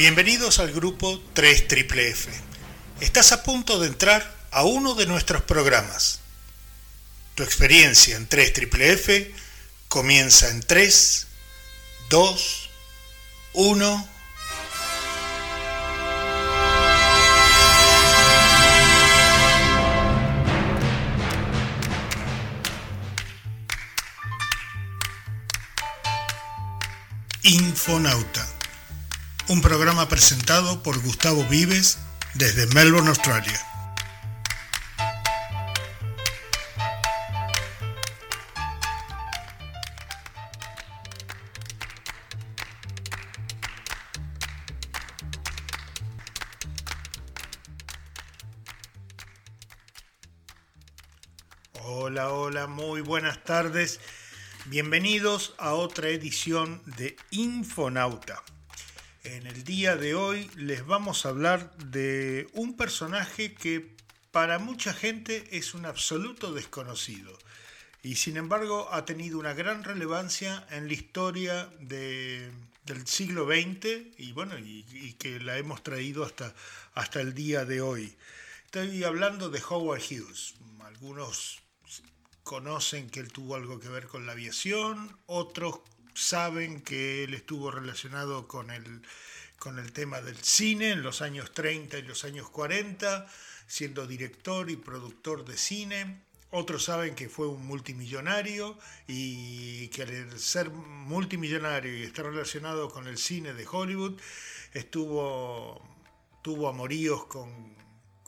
Bienvenidos al grupo 3 F. Estás a punto de entrar a uno de nuestros programas. Tu experiencia en 3 F comienza en 3, 2, 1. Infonauta, un programa presentado por Gustavo Vives desde Melbourne, Australia. Hola, hola, muy buenas tardes. Bienvenidos a otra edición de Infonauta. En el día de hoy les vamos a hablar de un personaje que para mucha gente es un absoluto desconocido y sin embargo ha tenido una gran relevancia en la historia del siglo XX y bueno y, y, que la hemos traído hasta, hasta el día de hoy. Estoy hablando de Howard Hughes. Algunos conocen que él tuvo algo que ver con la aviación, otros saben que él estuvo relacionado con el, con el tema del cine en los años 30 y los años 40, siendo director y productor de cine. Otros saben que fue un multimillonario y que al ser multimillonario y estar relacionado con el cine de Hollywood, estuvo, tuvo amoríos con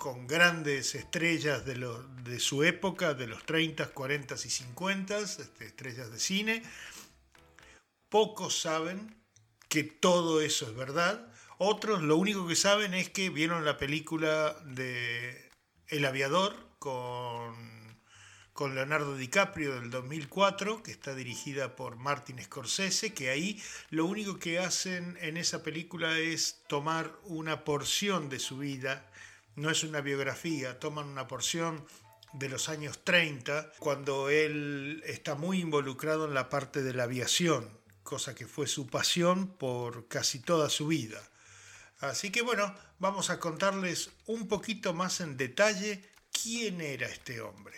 con grandes estrellas de, de, su época, de los 30, 40 y 50, este, estrellas de cine. Pocos saben que todo eso es verdad. Otros lo único que saben es que vieron la película de El aviador con, con Leonardo DiCaprio del 2004, que está dirigida por Martin Scorsese, que ahí lo único que hacen en esa película es tomar una porción de su vida no es una biografía, toman una porción de los años 30, cuando él está muy involucrado en la parte de la aviación, cosa que fue su pasión por casi toda su vida. Así que bueno, vamos a contarles un poquito más en detalle quién era este hombre.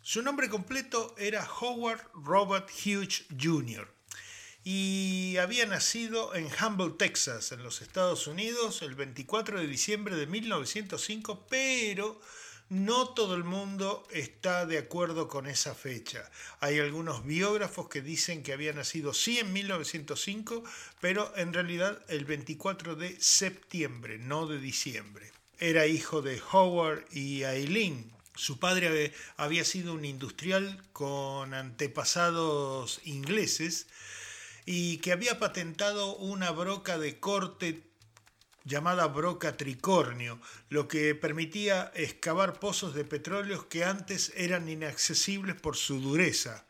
Su nombre completo era Howard Robert Hughes Jr y había nacido en Humble, Texas, en los Estados Unidos, el 24 de diciembre de 1905, pero no todo el mundo está de acuerdo con esa fecha. Hay algunos biógrafos que dicen que había nacido sí en 1905, pero en realidad el 24 de septiembre, no de diciembre. Era hijo de Howard y Eileen. Su padre había sido un industrial con antepasados ingleses y que había patentado una broca de corte llamada broca tricornio, lo que permitía excavar pozos de petróleo que antes eran inaccesibles por su dureza.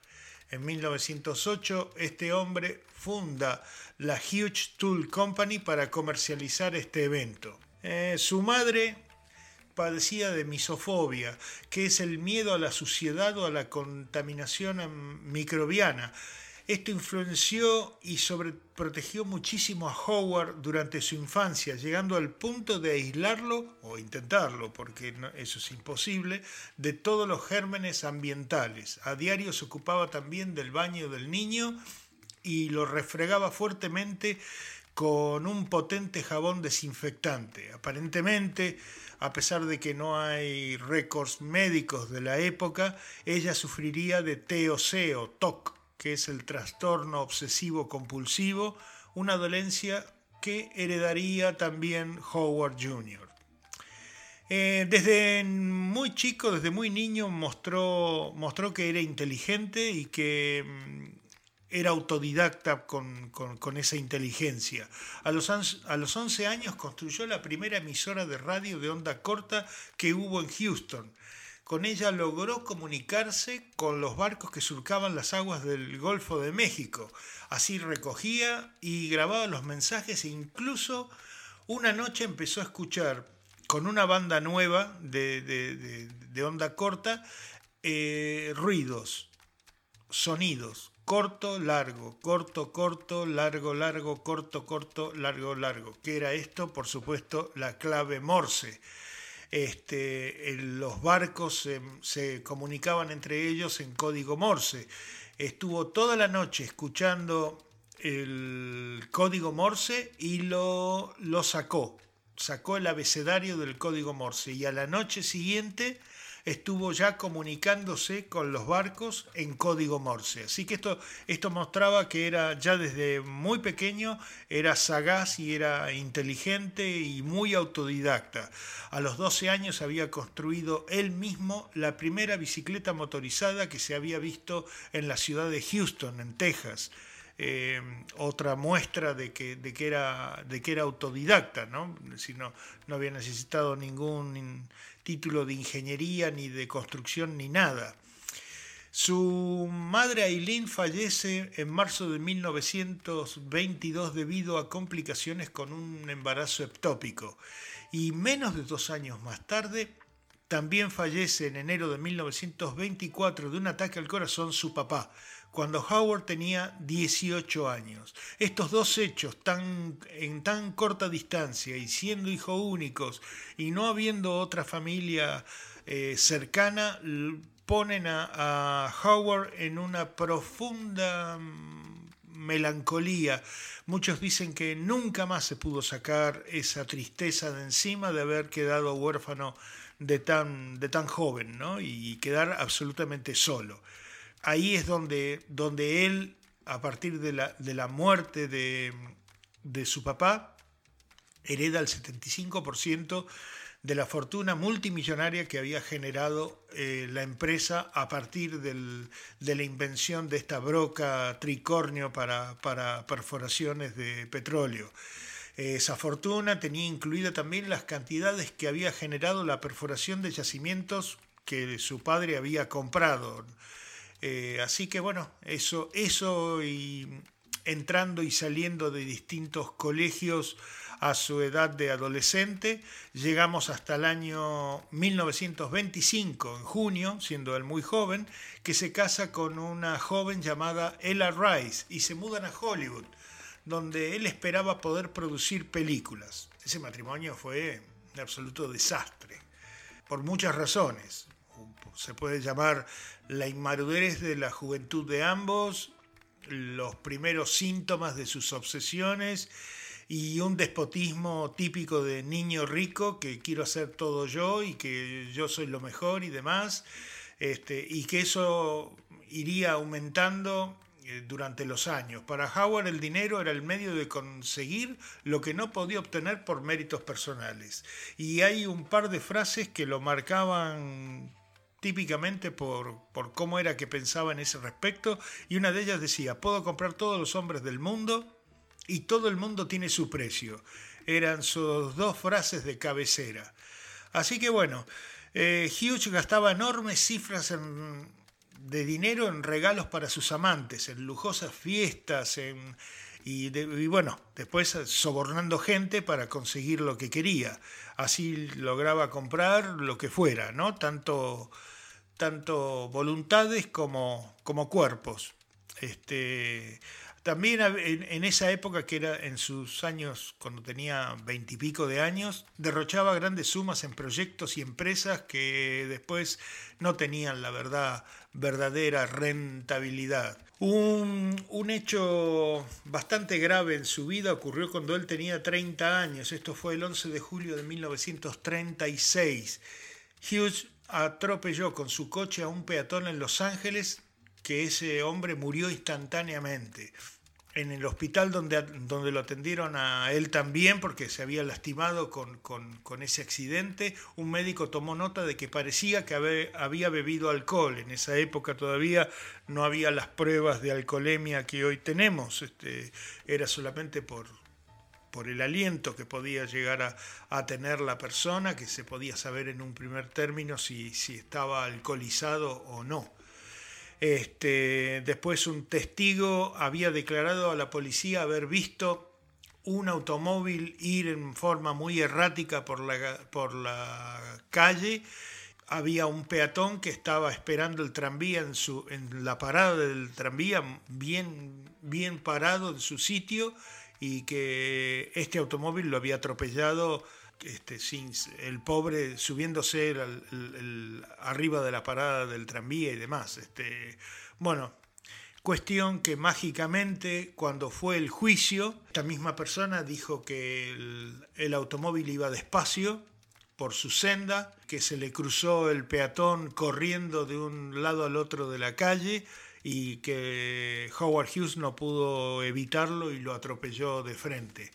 En 1908 este hombre funda la Huge Tool Company para comercializar este evento. Eh, su madre padecía de misofobia, que es el miedo a la suciedad o a la contaminación microbiana, esto influenció y sobreprotegió muchísimo a Howard durante su infancia, llegando al punto de aislarlo, o intentarlo, porque eso es imposible, de todos los gérmenes ambientales. A diario se ocupaba también del baño del niño y lo refregaba fuertemente con un potente jabón desinfectante. Aparentemente, a pesar de que no hay récords médicos de la época, ella sufriría de TOC o TOC, que es el trastorno obsesivo compulsivo, una dolencia que heredaría también Howard Jr. Eh, desde muy chico, desde muy niño, mostró, mostró que era inteligente y que mm, era autodidacta con, esa inteligencia. A los, a los 11 años construyó la primera emisora de radio de onda corta que hubo en Houston con ella logró comunicarse con los barcos que surcaban las aguas del Golfo de México. Así recogía y grababa los mensajes e incluso una noche empezó a escuchar con una banda nueva de, onda corta eh, ruidos, sonidos corto, largo, corto, corto, largo, largo, corto, corto, largo, largo. ¿Qué era esto? Por supuesto, la clave Morse. Este, los barcos se, comunicaban entre ellos en código Morse. Estuvo toda la noche escuchando el código Morse y lo, lo sacó. Sacó el abecedario del código Morse y a la noche siguiente estuvo ya comunicándose con los barcos en código Morse. Así que esto, esto mostraba que era ya desde muy pequeño, era sagaz y era inteligente y muy autodidacta. A los 12 años había construido él mismo la primera bicicleta motorizada que se había visto en la ciudad de Houston, en Texas. Eh, otra muestra de que, de que, era, de que era autodidacta, ¿no? Si no, no había necesitado ningún título de ingeniería, ni de construcción, ni nada. Su madre Aileen fallece en marzo de 1922 debido a complicaciones con un embarazo ectópico y menos de dos años más tarde también fallece en enero de 1924 de un ataque al corazón su papá, cuando Howard tenía 18 años. Estos dos hechos tan, en tan corta distancia y siendo hijos únicos y no habiendo otra familia eh, cercana, ponen a, a Howard en una profunda mm, melancolía. Muchos dicen que nunca más se pudo sacar esa tristeza de encima de haber quedado huérfano de tan, de tan joven ¿no? y quedar absolutamente solo ahí es donde, donde él, a partir de la, de la muerte de, su papá, hereda el 75% de la fortuna multimillonaria que había generado eh, la empresa a partir de la invención de esta broca tricornio para, para perforaciones de petróleo. Esa fortuna tenía incluida también las cantidades que había generado la perforación de yacimientos que su padre había comprado. Eh, así que bueno, eso, eso y entrando y saliendo de distintos colegios a su edad de adolescente, llegamos hasta el año 1925, en junio, siendo él muy joven, que se casa con una joven llamada Ella Rice y se mudan a Hollywood, donde él esperaba poder producir películas. Ese matrimonio fue un absoluto desastre, por muchas razones se puede llamar la inmadurez de la juventud de ambos, los primeros síntomas de sus obsesiones y un despotismo típico de niño rico que quiero hacer todo yo y que yo soy lo mejor y demás, este, y que eso iría aumentando eh, durante los años. Para Howard el dinero era el medio de conseguir lo que no podía obtener por méritos personales. Y hay un par de frases que lo marcaban típicamente por, por cómo era que pensaba en ese respecto, y una de ellas decía, puedo comprar todos los hombres del mundo y todo el mundo tiene su precio. Eran sus dos frases de cabecera. Así que bueno, eh, Hughes gastaba enormes cifras de dinero en regalos para sus amantes, en lujosas fiestas, en, y, y, bueno, después sobornando gente para conseguir lo que quería. Así lograba comprar lo que fuera, ¿no? Tanto tanto voluntades como, como cuerpos. Este, también en, esa época, que era en sus años, cuando tenía veintipico de años, derrochaba grandes sumas en proyectos y empresas que después no tenían la verdad, verdadera rentabilidad. Un, un, hecho bastante grave en su vida ocurrió cuando él tenía 30 años. Esto fue el 11 de julio de 1936. Hughes atropelló con su coche a un peatón en Los Ángeles, que ese hombre murió instantáneamente. En el hospital donde, donde lo atendieron a él también, porque se había lastimado con, con, ese accidente, un médico tomó nota de que parecía que había bebido alcohol. En esa época todavía no había las pruebas de alcoholemia que hoy tenemos, este, era solamente por, por el aliento que podía llegar a, tener la persona, que se podía saber en un primer término si, si estaba alcoholizado o no. Este, después un testigo había declarado a la policía haber visto un automóvil ir en forma muy errática por la, por la calle había un peatón que estaba esperando el tranvía en, su, en la parada del tranvía, bien, bien parado en su sitio, y que este automóvil lo había atropellado este, sin, el pobre subiéndose arriba de la parada del tranvía y demás. Este, bueno, cuestión que mágicamente cuando fue el juicio, esta misma persona dijo que el automóvil iba despacio por su senda, que se le cruzó el peatón corriendo de un lado al otro de la calle y que Howard Hughes no pudo evitarlo y lo atropelló de frente.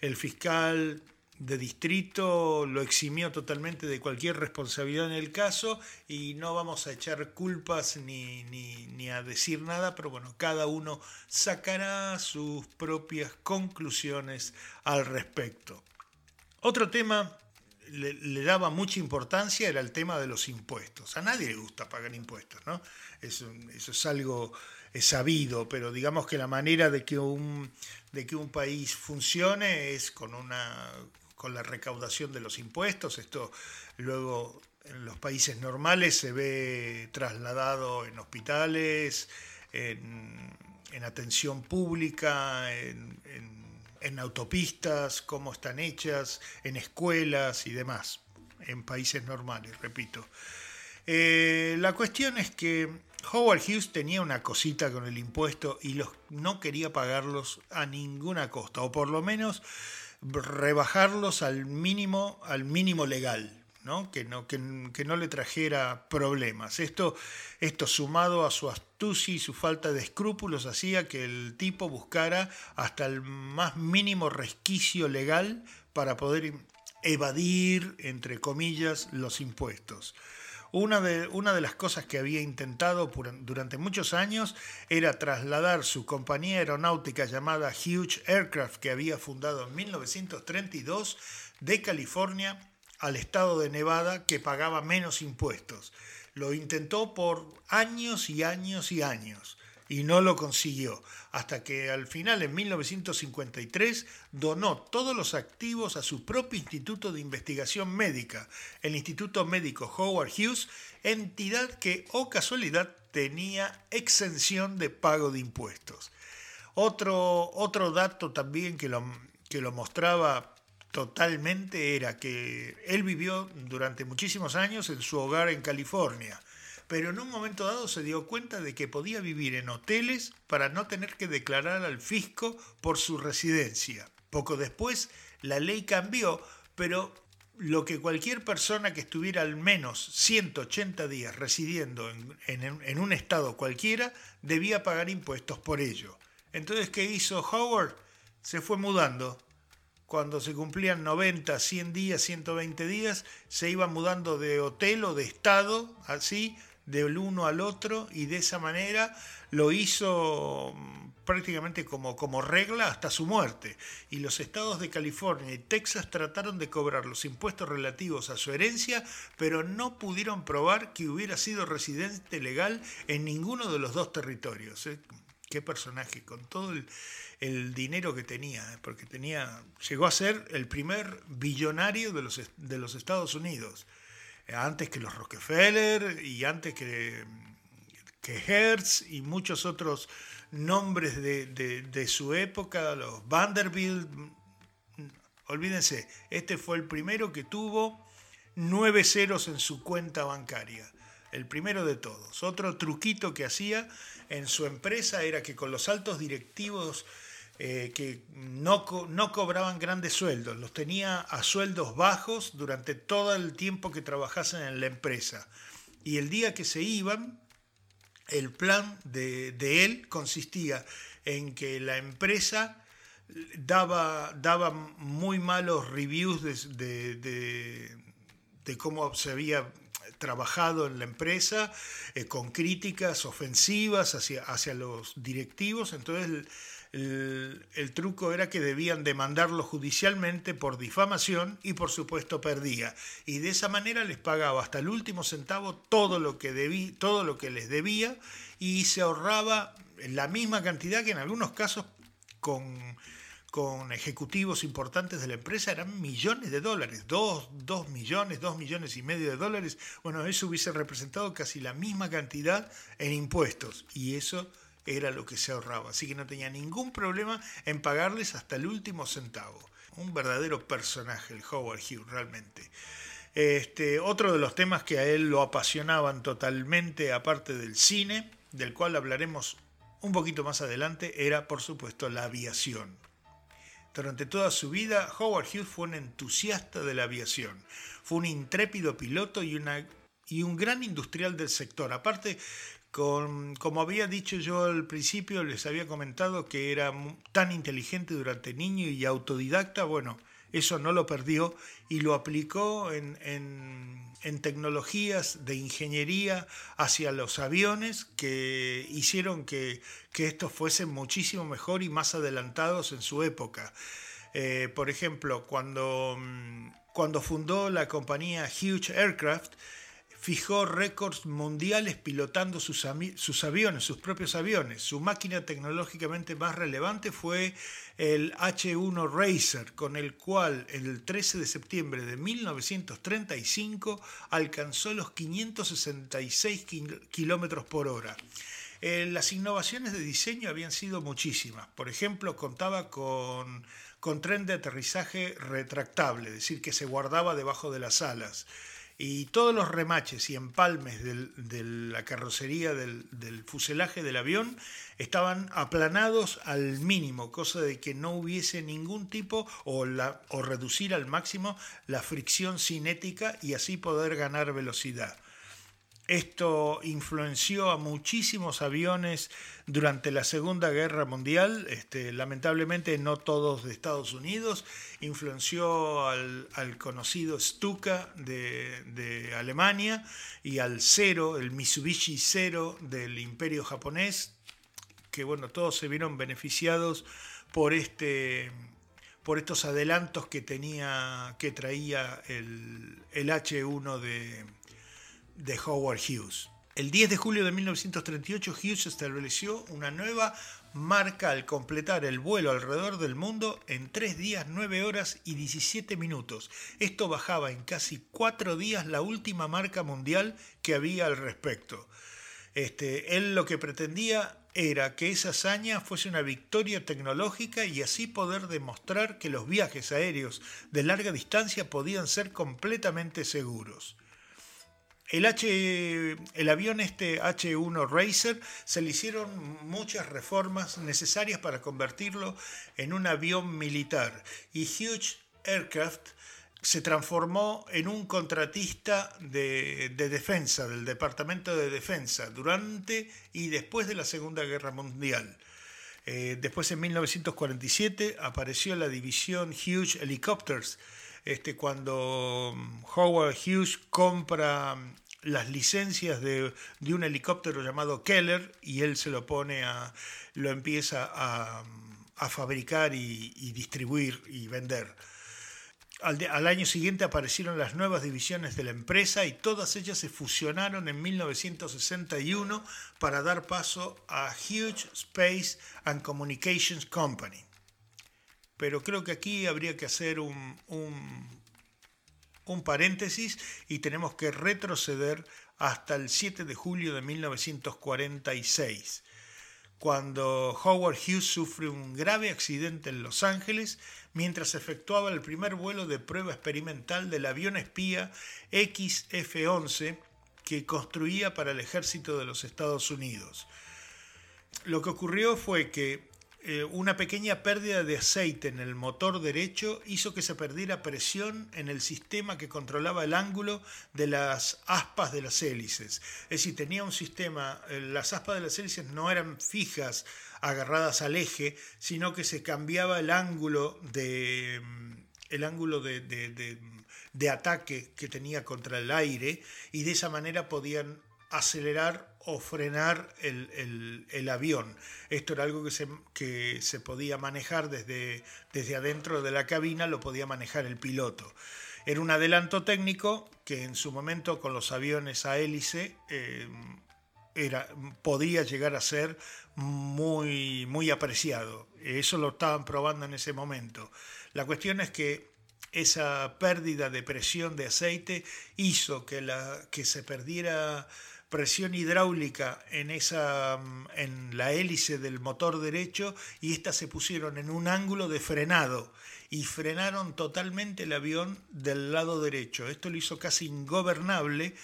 El fiscal de distrito lo eximió totalmente de cualquier responsabilidad en el caso y no vamos a echar culpas ni, ni, a decir nada, pero bueno, cada uno sacará sus propias conclusiones al respecto. Otro tema le, daba mucha importancia era el tema de los impuestos. A nadie le gusta pagar impuestos, ¿no? Eso, eso es algo sabido, pero digamos que la manera de que un, de que un país funcione es con, una, con la recaudación de los impuestos. Esto luego en los países normales se ve trasladado en hospitales, en, en atención pública, en en autopistas, cómo están hechas, en escuelas y demás, en países normales, repito. Eh, la cuestión es que Howard Hughes tenía una cosita con el impuesto y los, no quería pagarlos a ninguna costa, o por lo menos rebajarlos al mínimo, al mínimo legal. Que, no, que, no le trajera problemas. Esto, esto sumado a su astucia y su falta de escrúpulos hacía que el tipo buscara hasta el más mínimo resquicio legal para poder evadir, entre comillas, los impuestos. Una de, una de, las cosas que había intentado durante muchos años era trasladar su compañía aeronáutica llamada Huge Aircraft, que había fundado en 1932, de California al estado de Nevada que pagaba menos impuestos. Lo intentó por años y años y años y no lo consiguió, hasta que al final, en 1953, donó todos los activos a su propio Instituto de Investigación Médica, el Instituto Médico Howard Hughes, entidad que, o oh casualidad, tenía exención de pago de impuestos. Otro, otro dato también que lo, que lo mostraba totalmente era que él vivió durante muchísimos años en su hogar en California, pero en un momento dado se dio cuenta de que podía vivir en hoteles para no tener que declarar al fisco por su residencia. Poco después la ley cambió, pero lo que cualquier persona que estuviera al menos 180 días residiendo en, un estado cualquiera debía pagar impuestos por ello. Entonces, ¿qué hizo Howard? Se fue mudando cuando se cumplían 90, 100 días, 120 días, se iba mudando de hotel o de estado, así, del uno al otro, y de esa manera lo hizo mm, prácticamente como, como regla hasta su muerte. Y los estados de California y Texas trataron de cobrar los impuestos relativos a su herencia, pero no pudieron probar que hubiera sido residente legal en ninguno de los dos territorios. ¿eh? Qué personaje, con todo el dinero que tenía, ¿eh? porque tenía, llegó a ser el primer billonario de los, de los Estados Unidos, eh, antes que los Rockefeller y antes que, que Hertz y muchos otros nombres de, su época, los Vanderbilt. Olvídense, este fue el primero que tuvo nueve ceros en su cuenta bancaria el primero de todos. Otro truquito que hacía en su empresa era que con los altos directivos eh, que no, no cobraban grandes sueldos, los tenía a sueldos bajos durante todo el tiempo que trabajasen en la empresa. Y el día que se iban, el plan de, él consistía en que la empresa daba, muy malos reviews de, de, cómo se había trabajado en la empresa, eh, con críticas ofensivas hacia, hacia los directivos. Entonces el, truco era que debían demandarlo judicialmente por difamación y por supuesto perdía. Y de esa manera les pagaba hasta el último centavo todo lo que, debí, todo lo que les debía y se ahorraba la misma cantidad que en algunos casos con, con ejecutivos importantes de la empresa eran millones de dólares, dos, dos millones, dos millones y medio de dólares. Bueno, eso hubiese representado casi la misma cantidad en impuestos y eso era lo que se ahorraba. Así que no tenía ningún problema en pagarles hasta el último centavo. Un verdadero personaje el Howard Hughes, realmente. Este, otro de los temas que a él lo apasionaban totalmente, aparte del cine, del cual hablaremos un poquito más adelante, era por supuesto la aviación. Durante toda su vida, Howard Hughes fue un entusiasta de la aviación. Fue un intrépido piloto y, una, y un gran industrial del sector. Aparte, con, como había dicho yo al principio, les había comentado que era tan inteligente durante niño y autodidacta. Bueno, eso no lo perdió y lo aplicó en, tecnologías de ingeniería hacia los aviones que hicieron que, estos fuesen muchísimo mejor y más adelantados en su época. Eh, por ejemplo, cuando, mm, cuando fundó la compañía Huge Aircraft, fijó récords mundiales pilotando sus, aviones, sus propios aviones. Su máquina tecnológicamente más relevante fue el H-1 Racer, con el cual el 13 de septiembre de 1935 alcanzó los 566 kilómetros por hora. Eh, las innovaciones de diseño habían sido muchísimas. Por ejemplo, contaba con, con tren de aterrizaje retractable, es decir, que se guardaba debajo de las alas y todos los remaches y empalmes de la carrocería del, fuselaje del avión estaban aplanados al mínimo, cosa de que no hubiese ningún tipo o, o reducir al máximo la fricción cinética y así poder ganar velocidad. Esto influenció a muchísimos aviones durante la Segunda Guerra Mundial, este, lamentablemente no todos de Estados Unidos, influenció al, conocido Stuka de, Alemania y al Zero, el Mitsubishi Zero del Imperio japonés, que bueno, todos se vieron beneficiados por este por estos adelantos que tenía que traía el, el H1 de, de Howard Hughes. El 10 de julio de 1938 Hughes estableció una nueva marca al completar el vuelo alrededor del mundo en 3 días, 9 horas y 17 minutos. Esto bajaba en casi 4 días la última marca mundial que había al respecto. Este, él lo que pretendía era que esa hazaña fuese una victoria tecnológica y así poder demostrar que los viajes aéreos de larga distancia podían ser completamente seguros. El, H, el avión este H1 Racer se le hicieron muchas reformas necesarias para convertirlo en un avión militar y Huge Aircraft se transformó en un contratista de, defensa, del Departamento de Defensa, durante y después de la Segunda Guerra Mundial. Eh, después, en 1947, apareció la división Hughes Helicopters, este, cuando Howard Hughes compra las licencias de, un helicóptero llamado Keller y él se lo pone a, lo empieza a, fabricar y, distribuir y vender. Al, año siguiente aparecieron las nuevas divisiones de la empresa y todas ellas se fusionaron en 1961 para dar paso a Huge Space and Communications Company. Pero creo que aquí habría que hacer un un paréntesis y tenemos que retroceder hasta el 7 de julio de 1946, cuando Howard Hughes sufre un grave accidente en Los Ángeles mientras efectuaba el primer vuelo de prueba experimental del avión espía XF-11 que construía para el ejército de los Estados Unidos. Lo que ocurrió fue que eh, una pequeña pérdida de aceite en el motor derecho hizo que se perdiera presión en el sistema que controlaba el ángulo de las aspas de las hélices. Es decir, tenía un sistema, eh, las aspas de las hélices no eran fijas, agarradas al eje, sino que se cambiaba el ángulo de, mm, el ángulo de, de ataque que tenía contra el aire y de esa manera podían acelerar o frenar el, avión. Esto era algo que se, que se podía manejar desde, desde, adentro de la cabina, lo podía manejar el piloto. Era un adelanto técnico que en su momento con los aviones a hélice eh, era, podía llegar a ser muy, muy apreciado. Eso lo estaban probando en ese momento. La cuestión es que esa pérdida de presión de aceite hizo que, la, que se perdiera presión hidráulica en, esa, en la hélice del motor derecho y éstas se pusieron en un ángulo de frenado y frenaron totalmente el avión del lado derecho. Esto lo hizo casi ingobernable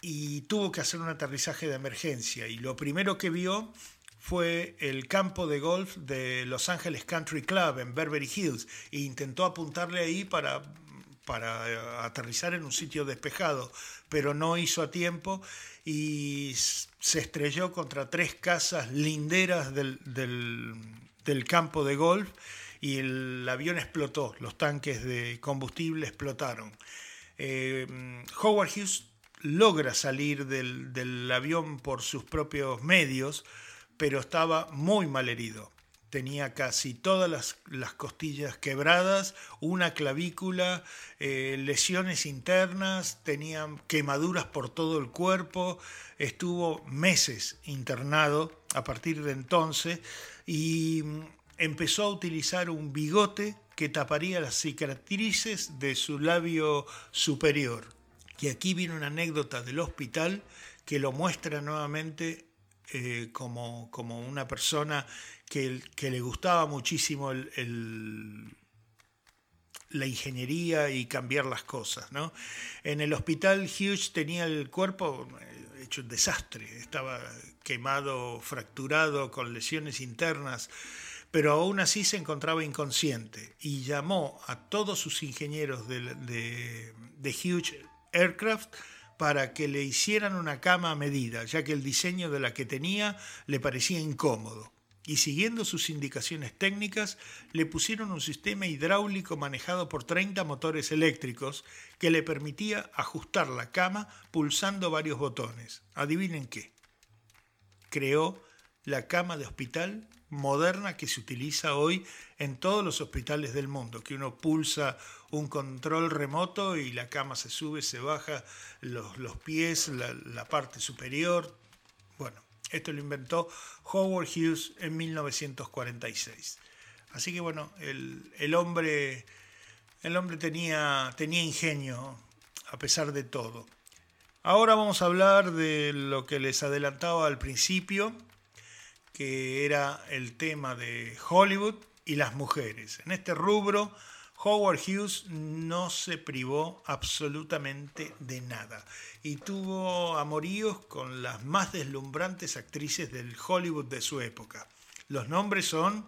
y tuvo que hacer un aterrizaje de emergencia. Y lo primero que vio fue el campo de golf de Los Ángeles Country Club en Beverly Hills e intentó apuntarle ahí para, para eh, aterrizar en un sitio despejado, pero no hizo a tiempo y se estrelló contra tres casas linderas del, del, campo de golf y el avión explotó, los tanques de combustible explotaron. Eh, Howard Hughes logra salir del, del avión por sus propios medios, pero estaba muy mal herido. Tenía casi todas las, costillas quebradas, una clavícula, eh, lesiones internas, tenía quemaduras por todo el cuerpo, estuvo meses internado a partir de entonces y mm, empezó a utilizar un bigote que taparía las cicatrices de su labio superior. Y aquí viene una anécdota del hospital que lo muestra nuevamente eh, como, como, una persona que, le gustaba muchísimo la ingeniería y cambiar las cosas. ¿no? En el hospital Hughes tenía el cuerpo eh, hecho un desastre, estaba quemado, fracturado, con lesiones internas, pero aún así se encontraba inconsciente y llamó a todos sus ingenieros de, de, de Hughes Aircraft para que le hicieran una cama a medida, ya que el diseño de la que tenía le parecía incómodo. Y siguiendo sus indicaciones técnicas, le pusieron un sistema hidráulico manejado por 30 motores eléctricos que le permitía ajustar la cama pulsando varios botones. Adivinen qué. Creó la cama de hospital moderna que se utiliza hoy en todos los hospitales del mundo, que uno pulsa un control remoto y la cama se sube, se baja, los, los pies, la, parte superior. Bueno, esto lo inventó Howard Hughes en 1946. Así que bueno, el, el hombre, el hombre tenía, tenía ingenio a pesar de todo. Ahora vamos a hablar de lo que les adelantaba al principio, que era el tema de Hollywood y las mujeres. En este rubro, Howard Hughes no se privó absolutamente de nada y tuvo amoríos con las más deslumbrantes actrices del Hollywood de su época. Los nombres son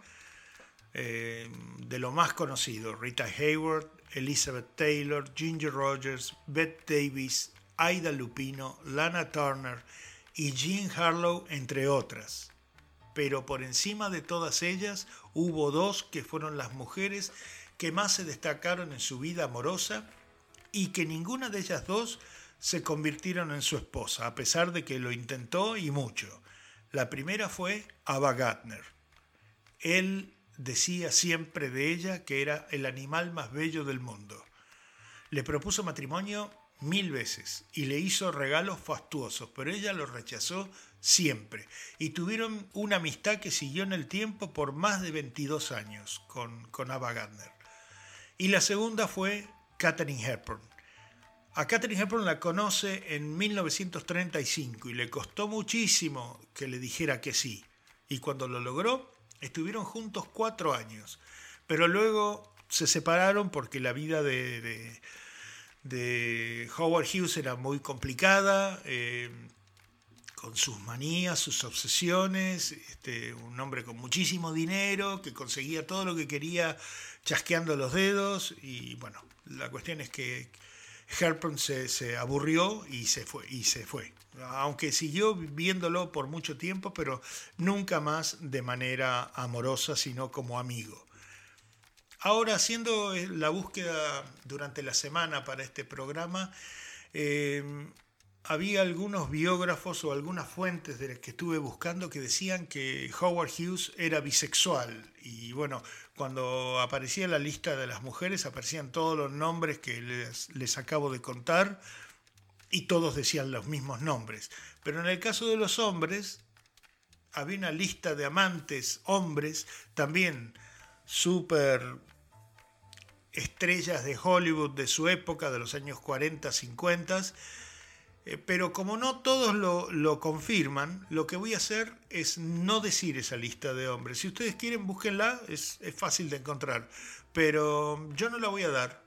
eh, de lo más conocido, Rita Hayward, Elizabeth Taylor, Ginger Rogers, Bette Davis, Aida Lupino, Lana Turner y Jean Harlow, entre otras pero por encima de todas ellas hubo dos que fueron las mujeres que más se destacaron en su vida amorosa y que ninguna de ellas dos se convirtieron en su esposa, a pesar de que lo intentó y mucho. La primera fue Ava Gardner. Él decía siempre de ella que era el animal más bello del mundo. Le propuso matrimonio mil veces y le hizo regalos fastuosos, pero ella lo rechazó siempre. Y tuvieron una amistad que siguió en el tiempo por más de 22 años con, con Ava Gardner. Y la segunda fue Katherine Hepburn. A Katherine Hepburn la conoce en 1935 y le costó muchísimo que le dijera que sí. Y cuando lo logró, estuvieron juntos cuatro años. Pero luego se separaron porque la vida de, de, Howard Hughes era muy complicada. Eh, con sus manías, sus obsesiones, este, un hombre con muchísimo dinero, que conseguía todo lo que quería chasqueando los dedos, y bueno, la cuestión es que Herpern se, aburrió y se fue, y se fue. Aunque siguió viéndolo por mucho tiempo, pero nunca más de manera amorosa, sino como amigo. Ahora, haciendo la búsqueda durante la semana para este programa, eh, había algunos biógrafos o algunas fuentes de las que estuve buscando que decían que Howard Hughes era bisexual. Y bueno, cuando aparecía la lista de las mujeres aparecían todos los nombres que les, les acabo de contar. y todos decían los mismos nombres. Pero en el caso de los hombres, había una lista de amantes, hombres, también súper estrellas de Hollywood de su época, de los años 40, 50, eh, pero como no todos lo, confirman, lo que voy a hacer es no decir esa lista de hombres. Si ustedes quieren, búsquenla, es, fácil de encontrar, pero yo no la voy a dar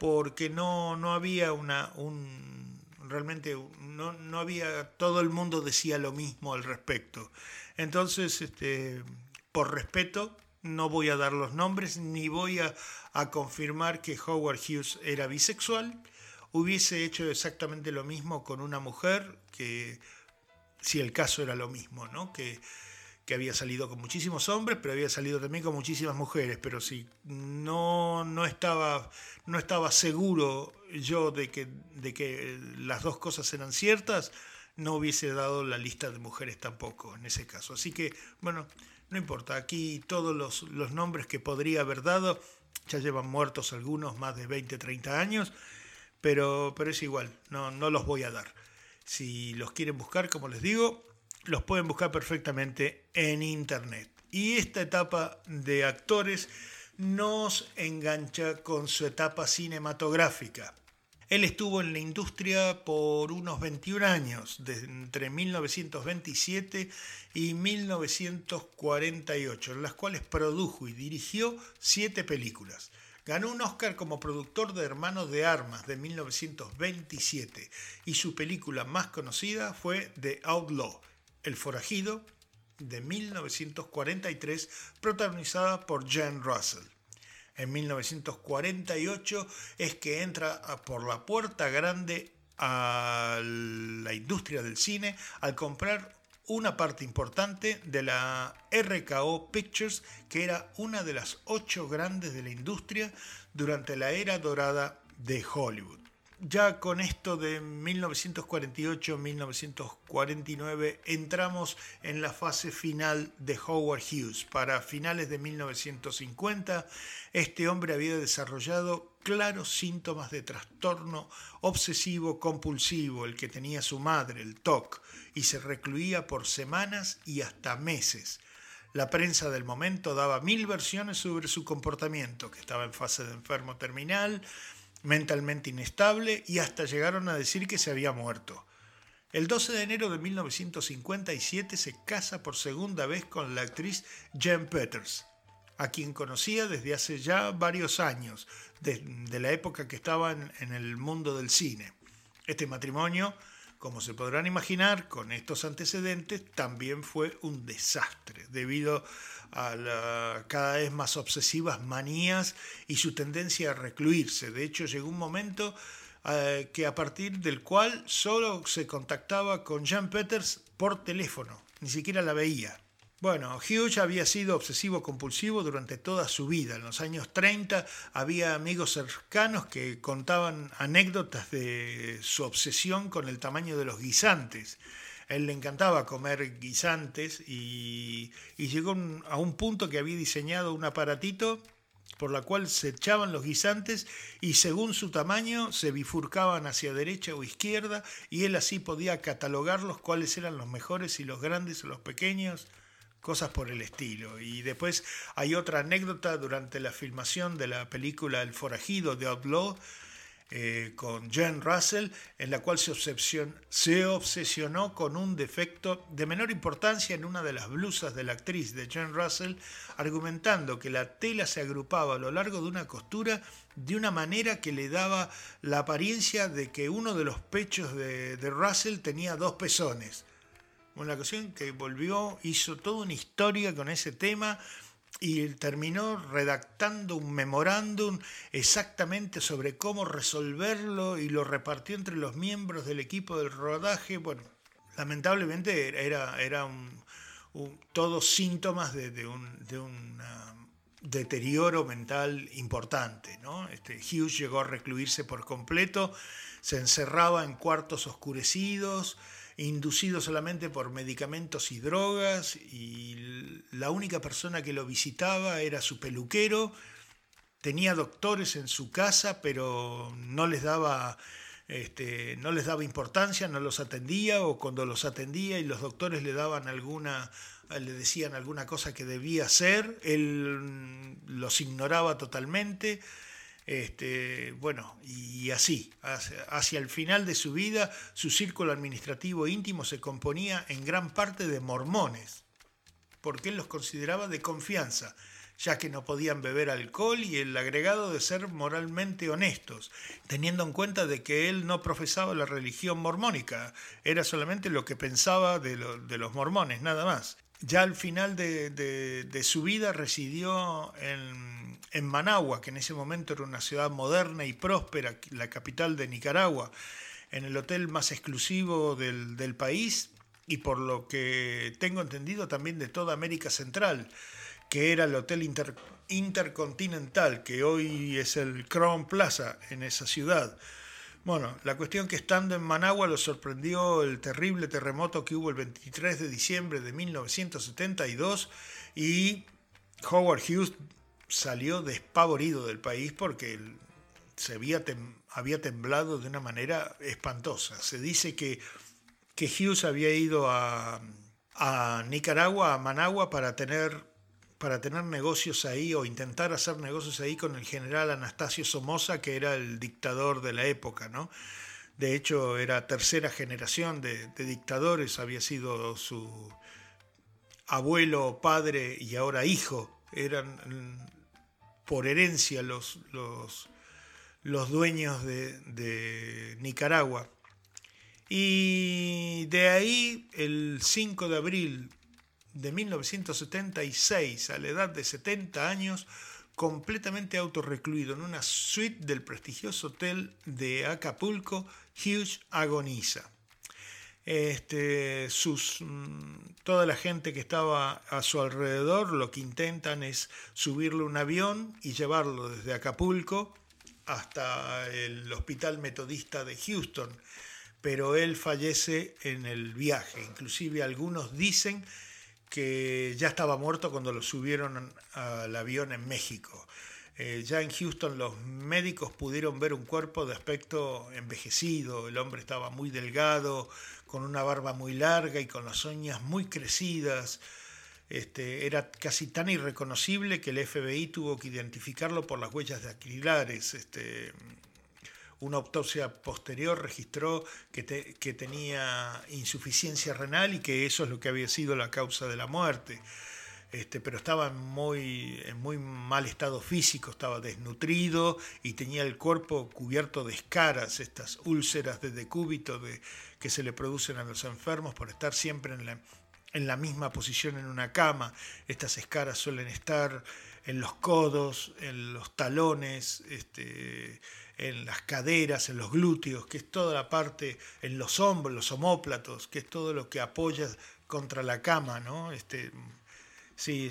porque no, no había una, un, realmente no, no, había, todo el mundo decía lo mismo al respecto. Entonces, este, por respeto, no voy a dar los nombres ni voy a confirmar que Howard Hughes era bisexual. Hubiese hecho exactamente lo mismo con una mujer que, si el caso era lo mismo, ¿no? Que, que había salido con muchísimos hombres, pero había salido también con muchísimas mujeres. Pero si no, no, estaba, no estaba seguro yo de que, de que las dos cosas eran ciertas, no hubiese dado la lista de mujeres tampoco en ese caso. Así que, bueno, no importa, aquí todos los, los nombres que podría haber dado ya llevan muertos algunos, más de 20, 30 años, pero, pero es igual, no, no los voy a dar. Si los quieren buscar, como les digo, los pueden buscar perfectamente en internet. Y esta etapa de actores nos engancha con su etapa cinematográfica. Él estuvo en la industria por unos 21 años, entre 1927 y 1948, en las cuales produjo y dirigió siete películas. Ganó un Oscar como productor de Hermanos de Armas de 1927 y su película más conocida fue The Outlaw, El Forajido, de 1943, protagonizada por Jan Russell. En 1948 es que entra por la puerta grande a la industria del cine al comprar una parte importante de la RKO Pictures, que era una de las ocho grandes de la industria durante la era dorada de Hollywood ya con esto de 1948-1949 entramos en la fase final de Howard Hughes. Para finales de 1950, este hombre había desarrollado claros síntomas de trastorno obsesivo compulsivo, el que tenía su madre, el TOC, y se recluía por semanas y hasta meses. La prensa del momento daba mil versiones sobre su comportamiento, que estaba en fase de enfermo terminal, mentalmente inestable y hasta llegaron a decir que se había muerto. El 12 de enero de 1957 se casa por segunda vez con la actriz Jen Peters, a quien conocía desde hace ya varios años, de, la época que estaba en el mundo del cine. Este matrimonio como se podrán imaginar, con estos antecedentes también fue un desastre debido a las cada vez más obsesivas manías y su tendencia a recluirse. De hecho, llegó un momento eh, que a partir del cual solo se contactaba con Jean Peters por teléfono, ni siquiera la veía. Bueno, Hughes había sido obsesivo compulsivo durante toda su vida. En los años 30 había amigos cercanos que contaban anécdotas de su obsesión con el tamaño de los guisantes. Él le encantaba comer guisantes y, llegó a un punto que había diseñado un aparatito por la cual se echaban los guisantes y según su tamaño se bifurcaban hacia derecha o izquierda y él así podía catalogarlos cuáles eran los mejores y los grandes o los pequeños cosas por el estilo. Y después hay otra anécdota durante la filmación de la película El forajido de Outlaw eh, con Jen Russell, en la cual se, se obsesionó con un defecto de menor importancia en una de las blusas de la actriz de Jen Russell, argumentando que la tela se agrupaba a lo largo de una costura de una manera que le daba la apariencia de que uno de los pechos de Russell tenía dos pezones una ocasión que volvió, hizo toda una historia con ese tema y terminó redactando un memorándum exactamente sobre cómo resolverlo y lo repartió entre los miembros del equipo del rodaje. Bueno, lamentablemente era, era un, todos síntomas de, un, deterioro mental importante. ¿no? Este, Hughes llegó a recluirse por completo, se encerraba en cuartos oscurecidos, inducido solamente por medicamentos y drogas, y la única persona que lo visitaba era su peluquero, tenía doctores en su casa, pero no les daba este, no les daba importancia, no los atendía o cuando los atendía y los doctores le daban alguna, le decían alguna cosa que debía hacer, él los ignoraba totalmente. Este, bueno, y así, hacia, el final de su vida, su círculo administrativo íntimo se componía en gran parte de mormones, porque él los consideraba de confianza ya que no podían beber alcohol y el agregado de ser moralmente honestos, teniendo en cuenta de que él no profesaba la religión mormónica, era solamente lo que pensaba de, los mormones, nada más. Ya al final de, su vida residió en, en, Managua, que en ese momento era una ciudad moderna y próspera, la capital de Nicaragua, en el hotel más exclusivo del, del país y por lo que tengo entendido también de toda América Central que era el Hotel Intercontinental, que hoy es el Crown Plaza en esa ciudad. Bueno, la cuestión que estando en Managua lo sorprendió el terrible terremoto que hubo el 23 de diciembre de 1972 y Howard Hughes salió despavorido del país porque se había, había temblado de una manera espantosa. Se dice que, que Hughes había ido a, a Nicaragua, a Managua, para tener para tener negocios ahí o intentar hacer negocios ahí con el general Anastasio Somoza, que era el dictador de la época, ¿no? De hecho, era tercera generación de, dictadores, había sido su abuelo, padre y ahora hijo. Eran por herencia los, los, dueños de, de Nicaragua. Y de ahí, el 5 de abril de 1976, a la edad de 70 años, completamente autorrecluido en una suite del prestigioso hotel de Acapulco, Hughes agoniza. Este, sus, mm, toda la gente que estaba a su alrededor lo que intentan es subirle un avión y llevarlo desde Acapulco hasta el Hospital Metodista de Houston, pero él fallece en el viaje. Inclusive algunos dicen que ya estaba muerto cuando lo subieron al avión en México. Eh, ya en Houston los médicos pudieron ver un cuerpo de aspecto envejecido, el hombre estaba muy delgado, con una barba muy larga y con las uñas muy crecidas. Este, era casi tan irreconocible que el FBI tuvo que identificarlo por las huellas de aquilares. Este, una autopsia posterior registró que, que, tenía insuficiencia renal y que eso es lo que había sido la causa de la muerte. Este, pero estaba muy, en muy mal estado físico, estaba desnutrido y tenía el cuerpo cubierto de escaras, estas úlceras de decúbito de, que se le producen a los enfermos por estar siempre en la, en la misma posición en una cama. Estas escaras suelen estar en los codos, en los talones, este, en las caderas, en los glúteos, que es toda la parte, en los hombros, los homóplatos, que es todo lo que apoya contra la cama, ¿no? Este, sí,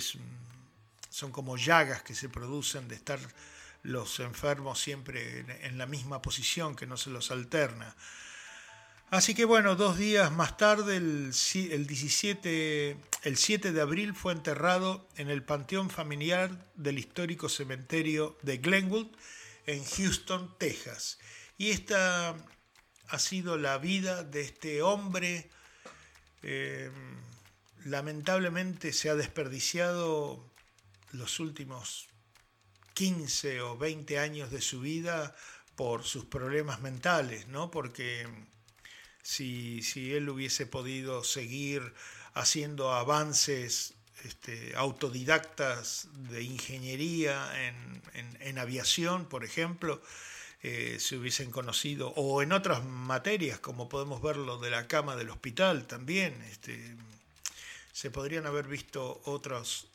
son como llagas que se producen de estar los enfermos siempre en, la misma posición, que no se los alterna. Así que bueno, dos días más tarde, el, el, 17, el 7 de abril, fue enterrado en el panteón familiar del histórico cementerio de Glenwood, en Houston, Texas. Y esta ha sido la vida de este hombre. Eh, lamentablemente se ha desperdiciado los últimos 15 o 20 años de su vida por sus problemas mentales, ¿no? Porque si, si él hubiese podido seguir haciendo avances este, autodidactas de ingeniería en, aviación, por ejemplo, eh, se hubiesen conocido, o en otras materias, como podemos verlo de la cama del hospital también, este, se podrían haber visto otros,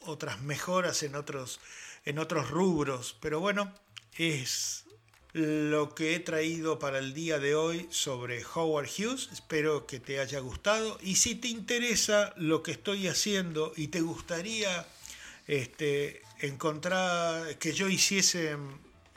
otras mejoras en otros, en otros rubros, pero bueno, es lo que he traído para el día de hoy sobre Howard Hughes. Espero que te haya gustado. Y si te interesa lo que estoy haciendo y te gustaría este, encontrar que yo hiciese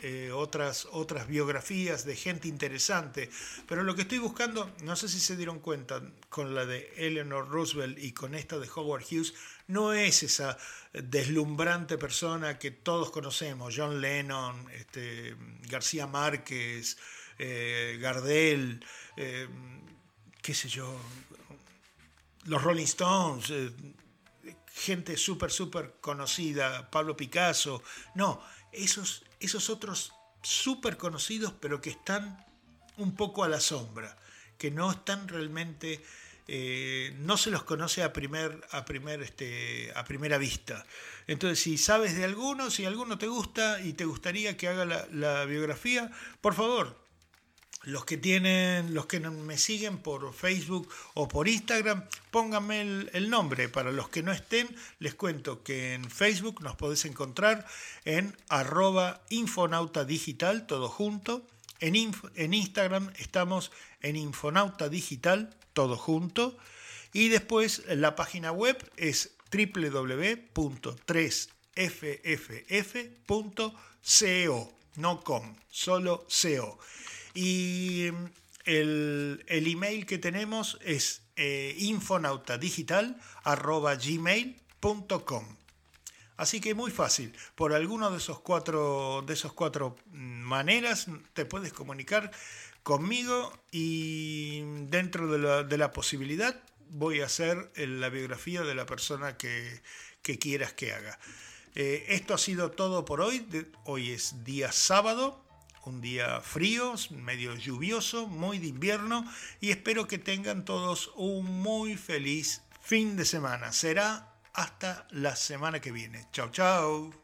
eh, otras, otras biografías de gente interesante, pero lo que estoy buscando, no sé si se dieron cuenta con la de Eleanor Roosevelt y con esta de Howard Hughes, no es esa deslumbrante persona que todos conocemos, John Lennon, este, García Márquez, eh, Gardel, eh, qué sé yo, los Rolling Stones, gente súper, súper conocida, Pablo Picasso, no, esos, esos otros súper conocidos, pero que están un poco a la sombra, que no están realmente, eh, no se los conoce a, primer, a, primer, este, a primera vista. Entonces, si sabes de alguno, si alguno te gusta y te gustaría que haga la, la biografía, por favor, los que tienen, los que me siguen por Facebook o por Instagram, pónganme el, nombre. Para los que no estén, les cuento que en Facebook nos podés encontrar en arroba infonauta digital, todo junto. En, Instagram estamos en infonauta digital, todo junto. Y después la página web es www.3fff.co, no com, solo co. Y mm, el, email que tenemos es eh, infonautadigital.gmail.com. Así que muy fácil. Por alguno de esos cuatro, de esos cuatro mm, maneras te puedes comunicar conmigo y dentro de la, posibilidad voy a hacer la biografía de la persona que, quieras que haga. Eh, esto ha sido todo por hoy. Hoy es día sábado un día frío, medio lluvioso, muy de invierno y espero que tengan todos un muy feliz fin de semana. Será hasta la semana que viene. Chao, chao.